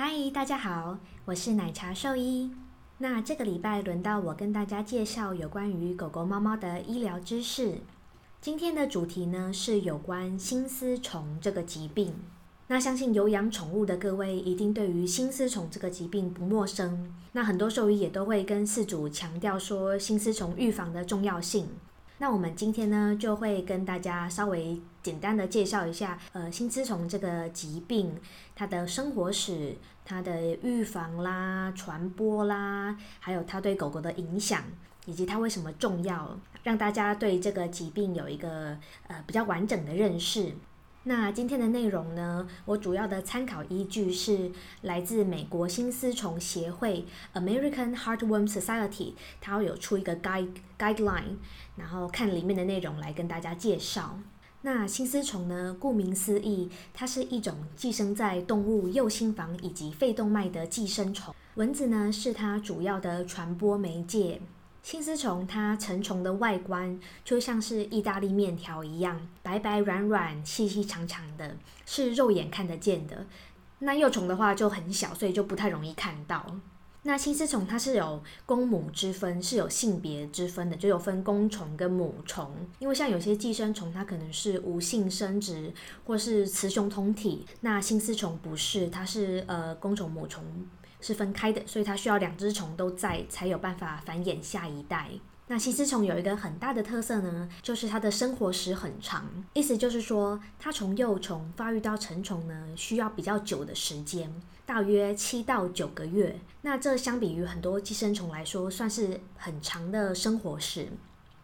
嗨，大家好，我是奶茶兽医。那这个礼拜轮到我跟大家介绍有关于狗狗、猫猫的医疗知识。今天的主题呢是有关心丝虫这个疾病。那相信有养宠物的各位一定对于心丝虫这个疾病不陌生。那很多兽医也都会跟饲主强调说心丝虫预防的重要性。那我们今天呢，就会跟大家稍微简单的介绍一下，呃，心丝虫这个疾病，它的生活史、它的预防啦、传播啦，还有它对狗狗的影响，以及它为什么重要，让大家对这个疾病有一个呃比较完整的认识。那今天的内容呢，我主要的参考依据是来自美国新丝虫协会 （American Heartworm Society），它有出一个 guide guideline，然后看里面的内容来跟大家介绍。那新丝虫呢，顾名思义，它是一种寄生在动物右心房以及肺动脉的寄生虫，蚊子呢是它主要的传播媒介。新丝虫它成虫的外观就像是意大利面条一样，白白软软、细细长长的，是肉眼看得见的。那幼虫的话就很小，所以就不太容易看到。那新丝虫它是有公母之分，是有性别之分的，就有分公虫跟母虫。因为像有些寄生虫，它可能是无性生殖或是雌雄同体，那新丝虫不是，它是呃公虫母虫。是分开的，所以它需要两只虫都在，才有办法繁衍下一代。那心丝虫有一个很大的特色呢，就是它的生活时很长，意思就是说，它从幼虫发育到成虫呢，需要比较久的时间，大约七到九个月。那这相比于很多寄生虫来说，算是很长的生活时。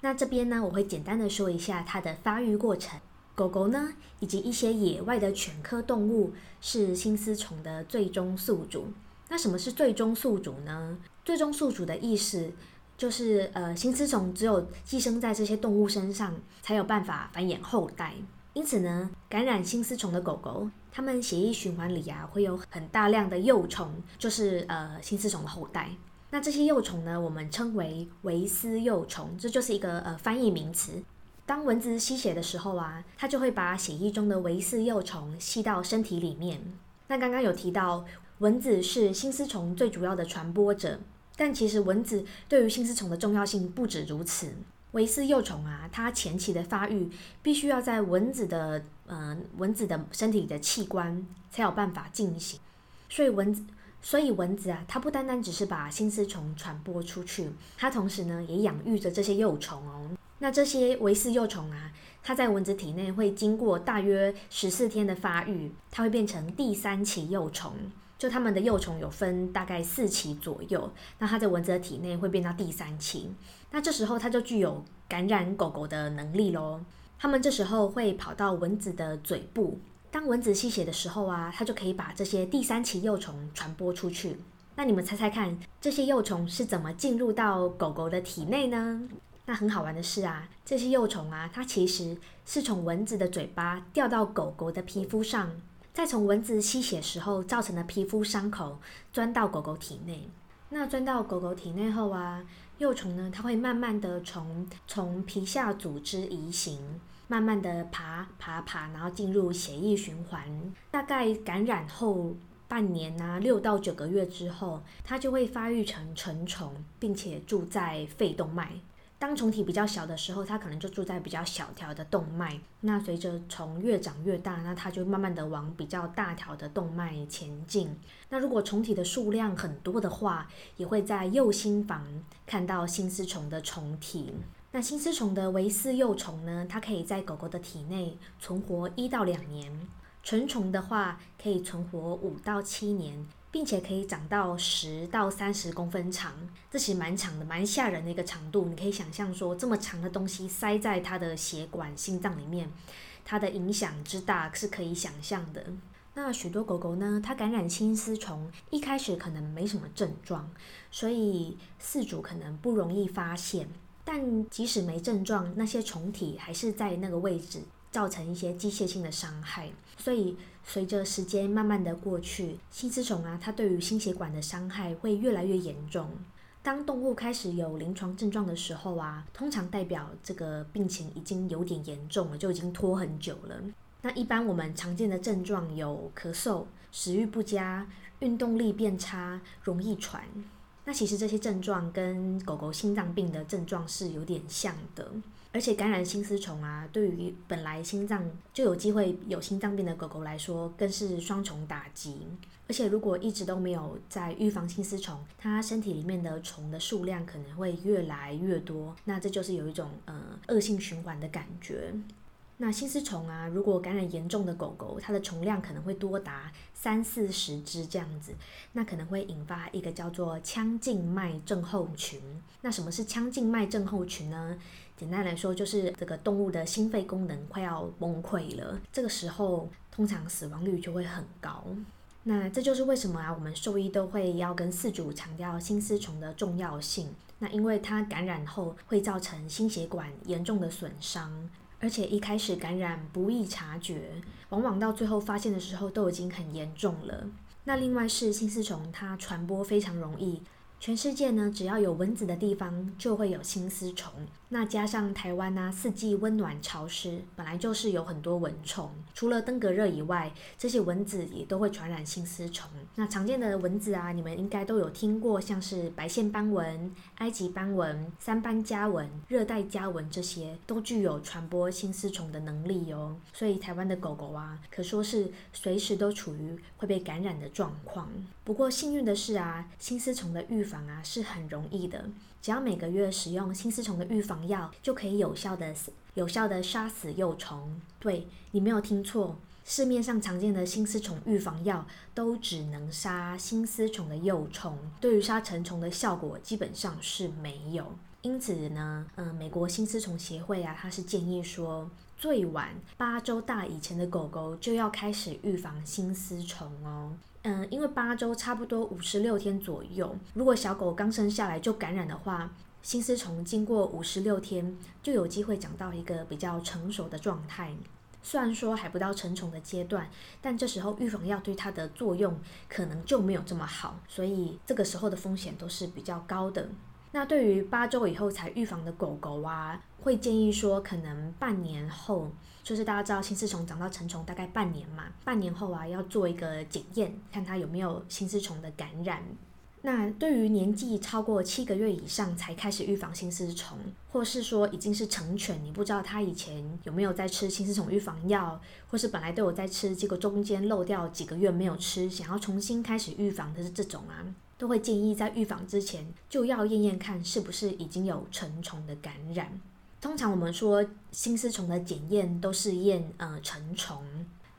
那这边呢，我会简单的说一下它的发育过程。狗狗呢，以及一些野外的犬科动物，是新丝虫的最终宿主。那什么是最终宿主呢？最终宿主的意思就是，呃，心丝虫只有寄生在这些动物身上，才有办法繁衍后代。因此呢，感染心丝虫的狗狗，它们血液循环里啊，会有很大量的幼虫，就是呃心丝虫的后代。那这些幼虫呢，我们称为维丝幼虫，这就是一个呃翻译名词。当蚊子吸血的时候啊，它就会把血液中的维丝幼虫吸到身体里面。那刚刚有提到。蚊子是心丝虫最主要的传播者，但其实蚊子对于心丝虫的重要性不止如此。维丝幼虫啊，它前期的发育必须要在蚊子的呃蚊子的身体的器官才有办法进行，所以蚊子所以蚊子啊，它不单单只是把心丝虫传播出去，它同时呢也养育着这些幼虫哦。那这些维丝幼虫啊，它在蚊子体内会经过大约十四天的发育，它会变成第三期幼虫。就它们的幼虫有分大概四期左右，那它在蚊子的体内会变到第三期，那这时候它就具有感染狗狗的能力喽。它们这时候会跑到蚊子的嘴部，当蚊子吸血的时候啊，它就可以把这些第三期幼虫传播出去。那你们猜猜看，这些幼虫是怎么进入到狗狗的体内呢？那很好玩的是啊，这些幼虫啊，它其实是从蚊子的嘴巴掉到狗狗的皮肤上。再从蚊子吸血时候造成的皮肤伤口钻到狗狗体内，那钻到狗狗体内后啊，幼虫呢，它会慢慢的从从皮下组织移行，慢慢的爬爬爬，然后进入血液循环。大概感染后半年啊，六到九个月之后，它就会发育成成虫，并且住在肺动脉。当虫体比较小的时候，它可能就住在比较小条的动脉。那随着虫越长越大，那它就慢慢的往比较大条的动脉前进。那如果虫体的数量很多的话，也会在右心房看到心丝虫的虫体。那心丝虫的维丝幼虫呢，它可以在狗狗的体内存活一到两年，成虫的话可以存活五到七年。并且可以长到十到三十公分长，这其实蛮长的，蛮吓人的一个长度。你可以想象说，这么长的东西塞在它的血管、心脏里面，它的影响之大是可以想象的。那许多狗狗呢，它感染青丝虫，一开始可能没什么症状，所以饲主可能不容易发现。但即使没症状，那些虫体还是在那个位置。造成一些机械性的伤害，所以随着时间慢慢的过去，心丝虫啊，它对于心血管的伤害会越来越严重。当动物开始有临床症状的时候啊，通常代表这个病情已经有点严重了，就已经拖很久了。那一般我们常见的症状有咳嗽、食欲不佳、运动力变差、容易喘。那其实这些症状跟狗狗心脏病的症状是有点像的。而且感染心丝虫啊，对于本来心脏就有机会有心脏病的狗狗来说，更是双重打击。而且如果一直都没有在预防心丝虫，它身体里面的虫的数量可能会越来越多，那这就是有一种呃恶性循环的感觉。那心丝虫啊，如果感染严重的狗狗，它的虫量可能会多达三四十只这样子，那可能会引发一个叫做腔静脉症候群。那什么是腔静脉症候群呢？简单来说，就是这个动物的心肺功能快要崩溃了，这个时候通常死亡率就会很高。那这就是为什么啊，我们兽医都会要跟饲主强调心丝虫的重要性。那因为它感染后会造成心血管严重的损伤，而且一开始感染不易察觉，往往到最后发现的时候都已经很严重了。那另外是心丝虫，它传播非常容易。全世界呢，只要有蚊子的地方就会有心丝虫。那加上台湾呢，四季温暖潮湿，本来就是有很多蚊虫。除了登革热以外，这些蚊子也都会传染心丝虫。那常见的蚊子啊，你们应该都有听过，像是白线斑蚊、埃及斑蚊、三斑家蚊、热带家蚊，这些都具有传播心丝虫的能力哦。所以台湾的狗狗啊，可说是随时都处于会被感染的状况。不过幸运的是啊，心丝虫的预防啊是很容易的，只要每个月使用新丝虫的预防药，就可以有效的有效的杀死幼虫。对你没有听错，市面上常见的新丝虫预防药都只能杀新丝虫的幼虫，对于杀成虫的效果基本上是没有。因此呢，嗯，美国新丝虫协会啊，它是建议说，最晚八周大以前的狗狗就要开始预防心丝虫哦。嗯，因为八周差不多五十六天左右，如果小狗刚生下来就感染的话，心丝虫经过五十六天就有机会长到一个比较成熟的状态。虽然说还不到成虫的阶段，但这时候预防药对它的作用可能就没有这么好，所以这个时候的风险都是比较高的。那对于八周以后才预防的狗狗啊，会建议说可能半年后。就是大家知道心丝虫长到成虫大概半年嘛，半年后啊要做一个检验，看它有没有心丝虫的感染。那对于年纪超过七个月以上才开始预防心丝虫，或是说已经是成犬，你不知道它以前有没有在吃心丝虫预防药，或是本来都有在吃，结果中间漏掉几个月没有吃，想要重新开始预防的是这种啊，都会建议在预防之前就要验验看是不是已经有成虫的感染。通常我们说新丝虫的检验都是验呃成虫，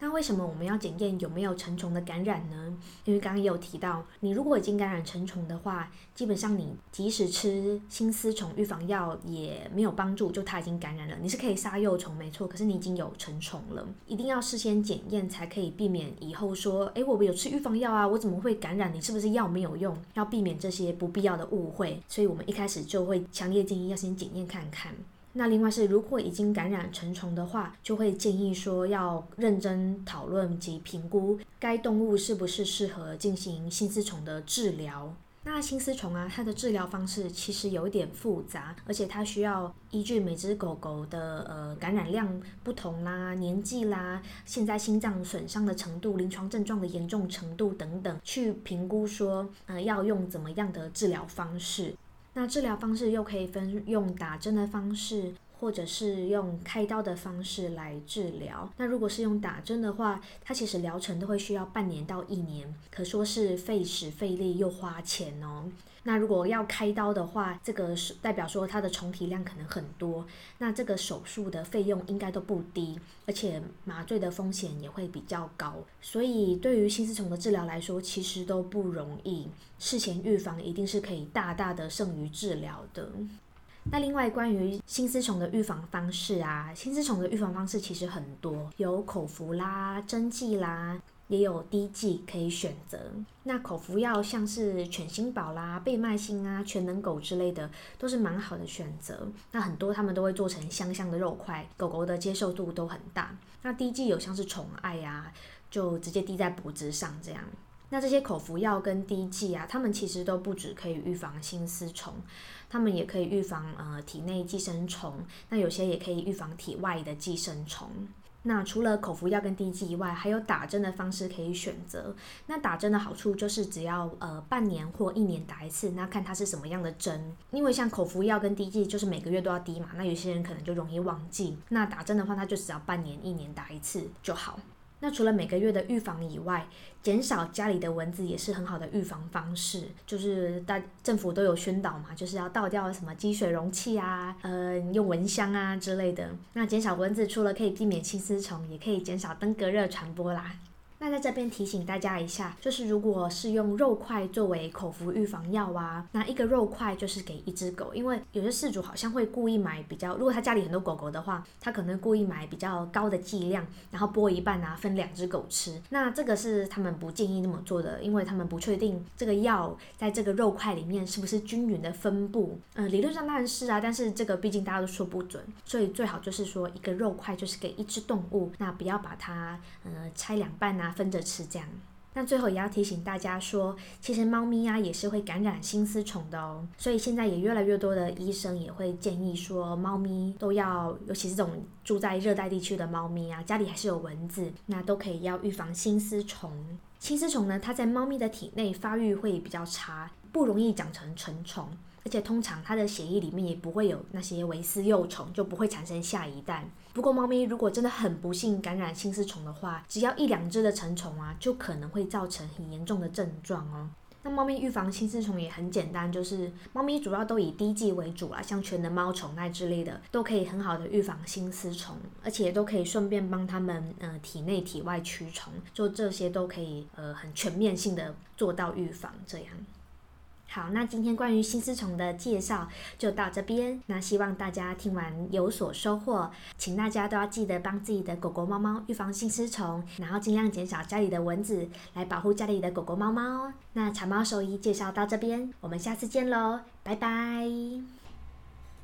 那为什么我们要检验有没有成虫的感染呢？因为刚刚也有提到，你如果已经感染成虫的话，基本上你即使吃新丝虫预防药也没有帮助，就它已经感染了。你是可以杀幼虫没错，可是你已经有成虫了，一定要事先检验才可以避免以后说，诶，我有吃预防药啊，我怎么会感染？你是不是药没有用？要避免这些不必要的误会，所以我们一开始就会强烈建议要先检验看看。那另外是，如果已经感染成虫的话，就会建议说要认真讨论及评估该动物是不是适合进行心丝虫的治疗。那心丝虫啊，它的治疗方式其实有一点复杂，而且它需要依据每只狗狗的呃感染量不同啦、年纪啦、现在心脏损伤的程度、临床症状的严重程度等等，去评估说呃要用怎么样的治疗方式。那治疗方式又可以分用打针的方式，或者是用开刀的方式来治疗。那如果是用打针的话，它其实疗程都会需要半年到一年，可说是费时费力又花钱哦。那如果要开刀的话，这个是代表说它的虫体量可能很多，那这个手术的费用应该都不低，而且麻醉的风险也会比较高，所以对于心丝虫的治疗来说，其实都不容易。事前预防一定是可以大大的胜于治疗的。那另外关于心丝虫的预防方式啊，心丝虫的预防方式其实很多，有口服啦、针剂啦。也有滴剂可以选择。那口服药像是犬心宝啦、贝麦星啊、全能狗之类的，都是蛮好的选择。那很多他们都会做成香香的肉块，狗狗的接受度都很大。那滴剂有像是宠爱呀，就直接滴在脖子上这样。那这些口服药跟滴剂啊，它们其实都不止可以预防心丝虫，它们也可以预防呃体内寄生虫。那有些也可以预防体外的寄生虫。那除了口服药跟滴剂以外，还有打针的方式可以选择。那打针的好处就是只要呃半年或一年打一次，那看它是什么样的针。因为像口服药跟滴剂就是每个月都要滴嘛，那有些人可能就容易忘记。那打针的话，它就只要半年、一年打一次就好。那除了每个月的预防以外，减少家里的蚊子也是很好的预防方式。就是大政府都有宣导嘛，就是要倒掉什么积水容器啊，呃，用蚊香啊之类的。那减少蚊子，除了可以避免青丝虫，也可以减少登革热传播啦。那在这边提醒大家一下，就是如果是用肉块作为口服预防药啊，那一个肉块就是给一只狗，因为有些饲主好像会故意买比较，如果他家里很多狗狗的话，他可能故意买比较高的剂量，然后剥一半啊，分两只狗吃。那这个是他们不建议那么做的，因为他们不确定这个药在这个肉块里面是不是均匀的分布。嗯，理论上当然是啊，但是这个毕竟大家都说不准，所以最好就是说一个肉块就是给一只动物，那不要把它呃拆两半啊。分着吃这样，那最后也要提醒大家说，其实猫咪啊也是会感染新丝虫的哦。所以现在也越来越多的医生也会建议说，猫咪都要，尤其是这种住在热带地区的猫咪啊，家里还是有蚊子，那都可以要预防新丝虫。新丝虫呢，它在猫咪的体内发育会比较差，不容易长成成虫。而且通常它的血液里面也不会有那些维斯幼虫，就不会产生下一代。不过猫咪如果真的很不幸感染新丝虫的话，只要一两只的成虫啊，就可能会造成很严重的症状哦。那猫咪预防新丝虫也很简单，就是猫咪主要都以滴剂为主啦，像全能猫虫那之类的，都可以很好的预防新丝虫，而且都可以顺便帮它们呃体内体外驱虫，就这些都可以呃很全面性的做到预防这样。好，那今天关于新丝虫的介绍就到这边。那希望大家听完有所收获，请大家都要记得帮自己的狗狗、猫猫预防新丝虫，然后尽量减少家里的蚊子，来保护家里的狗狗、猫猫哦。那长猫兽医介绍到这边，我们下次见喽，拜拜。